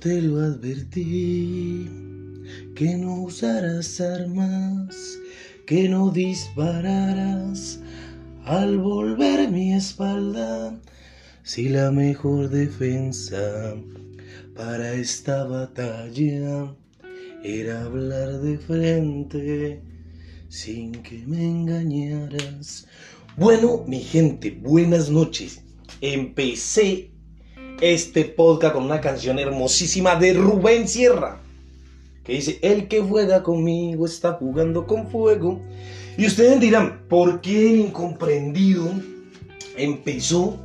te lo advertí, que no usaras armas, que no dispararas al volver mi espalda, si la mejor defensa para esta batalla era hablar de frente sin que me engañaras. Bueno, mi gente, buenas noches. Empecé este podcast con una canción hermosísima de Rubén Sierra, que dice, el que juega conmigo está jugando con fuego. Y ustedes dirán, ¿por qué el incomprendido empezó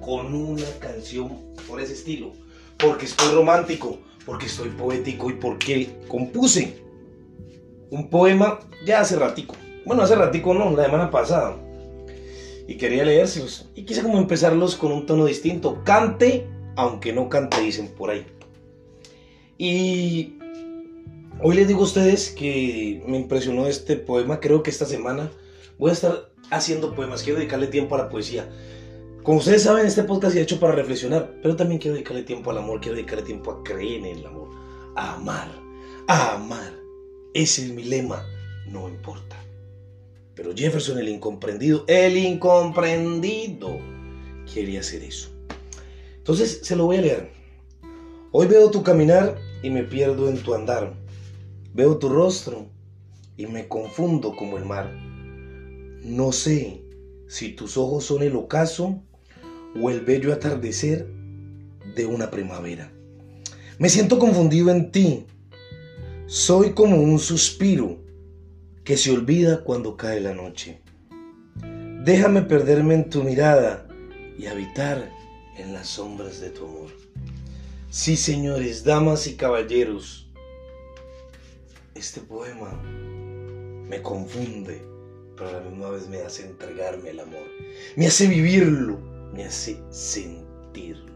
con una canción por ese estilo? Porque estoy romántico, porque estoy poético y porque compuse un poema ya hace ratico. Bueno, hace ratico no, la semana pasada. Y quería leérselos. Y quise como empezarlos con un tono distinto. Cante, aunque no cante, dicen por ahí. Y hoy les digo a ustedes que me impresionó este poema. Creo que esta semana voy a estar haciendo poemas. Quiero dedicarle tiempo a la poesía. Como ustedes saben, este podcast se ha hecho para reflexionar. Pero también quiero dedicarle tiempo al amor. Quiero dedicarle tiempo a creer en el amor. A amar. A amar. Ese es mi lema. No importa. Pero Jefferson, el incomprendido, el incomprendido, quiere hacer eso. Entonces se lo voy a leer. Hoy veo tu caminar y me pierdo en tu andar. Veo tu rostro y me confundo como el mar. No sé si tus ojos son el ocaso o el bello atardecer de una primavera. Me siento confundido en ti. Soy como un suspiro que se olvida cuando cae la noche. Déjame perderme en tu mirada y habitar en las sombras de tu amor. Sí, señores, damas y caballeros, este poema me confunde, pero a la misma vez me hace entregarme el amor. Me hace vivirlo, me hace sentirlo.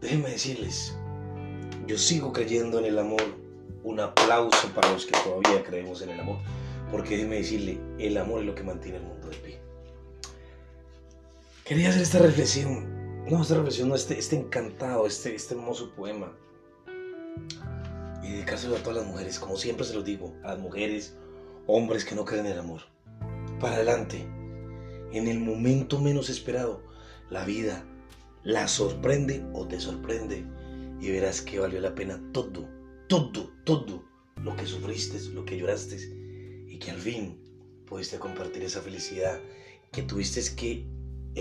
Déjenme decirles, yo sigo creyendo en el amor un aplauso para los que todavía creemos en el amor, porque déjeme decirle, el amor es lo que mantiene el mundo de pie. Quería hacer esta reflexión, no, esta reflexión, no, este, este encantado, este, este hermoso poema, y dedicárselo a todas las mujeres, como siempre se lo digo, a las mujeres, hombres que no creen en el amor. Para adelante, en el momento menos esperado, la vida la sorprende o te sorprende. Y verás que valió la pena todo todo, todo lo que sufriste, lo que lloraste. Y que al fin pudiste compartir esa felicidad que tuviste que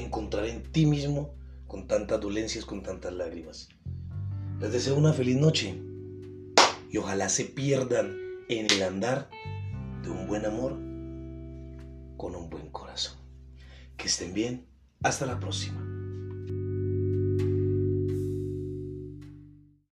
encontrar en ti mismo con tantas dolencias, con tantas lágrimas. Les deseo una feliz noche y ojalá se pierdan en el andar de un buen amor con un buen corazón. Que estén bien. Hasta la próxima.